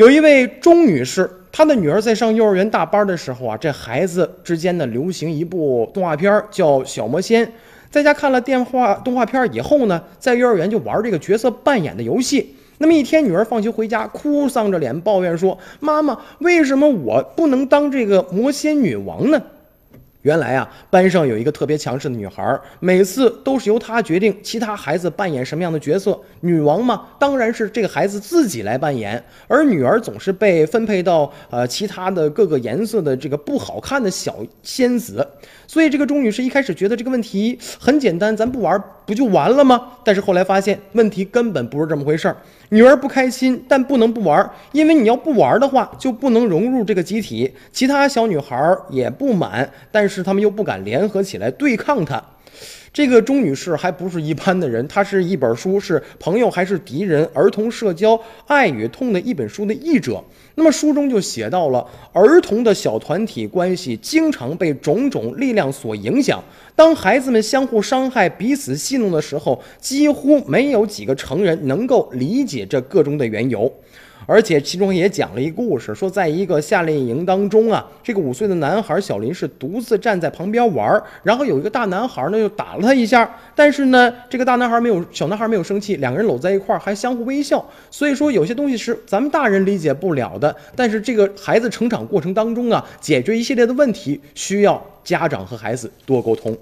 有一位钟女士，她的女儿在上幼儿园大班的时候啊，这孩子之间呢流行一部动画片叫《小魔仙》，在家看了电话动画片以后呢，在幼儿园就玩这个角色扮演的游戏。那么一天，女儿放学回家，哭丧着脸抱怨说：“妈妈，为什么我不能当这个魔仙女王呢？”原来啊，班上有一个特别强势的女孩，每次都是由她决定其他孩子扮演什么样的角色。女王嘛，当然是这个孩子自己来扮演，而女儿总是被分配到呃其他的各个颜色的这个不好看的小仙子。所以这个钟女士一开始觉得这个问题很简单，咱不玩不就完了吗？但是后来发现问题根本不是这么回事儿。女儿不开心，但不能不玩儿，因为你要不玩儿的话，就不能融入这个集体。其他小女孩也不满，但是他们又不敢联合起来对抗她。这个钟女士还不是一般的人，她是一本书是《朋友还是敌人：儿童社交爱与痛》的一本书的译者。那么书中就写到了儿童的小团体关系经常被种种力量所影响。当孩子们相互伤害、彼此戏弄的时候，几乎没有几个成人能够理解这个中的缘由。而且其中也讲了一个故事，说在一个夏令营当中啊，这个五岁的男孩小林是独自站在旁边玩，然后有一个大男孩呢又打了他一下，但是呢，这个大男孩没有小男孩没有生气，两个人搂在一块儿还相互微笑。所以说有些东西是咱们大人理解不了的，但是这个孩子成长过程当中啊，解决一系列的问题需要家长和孩子多沟通。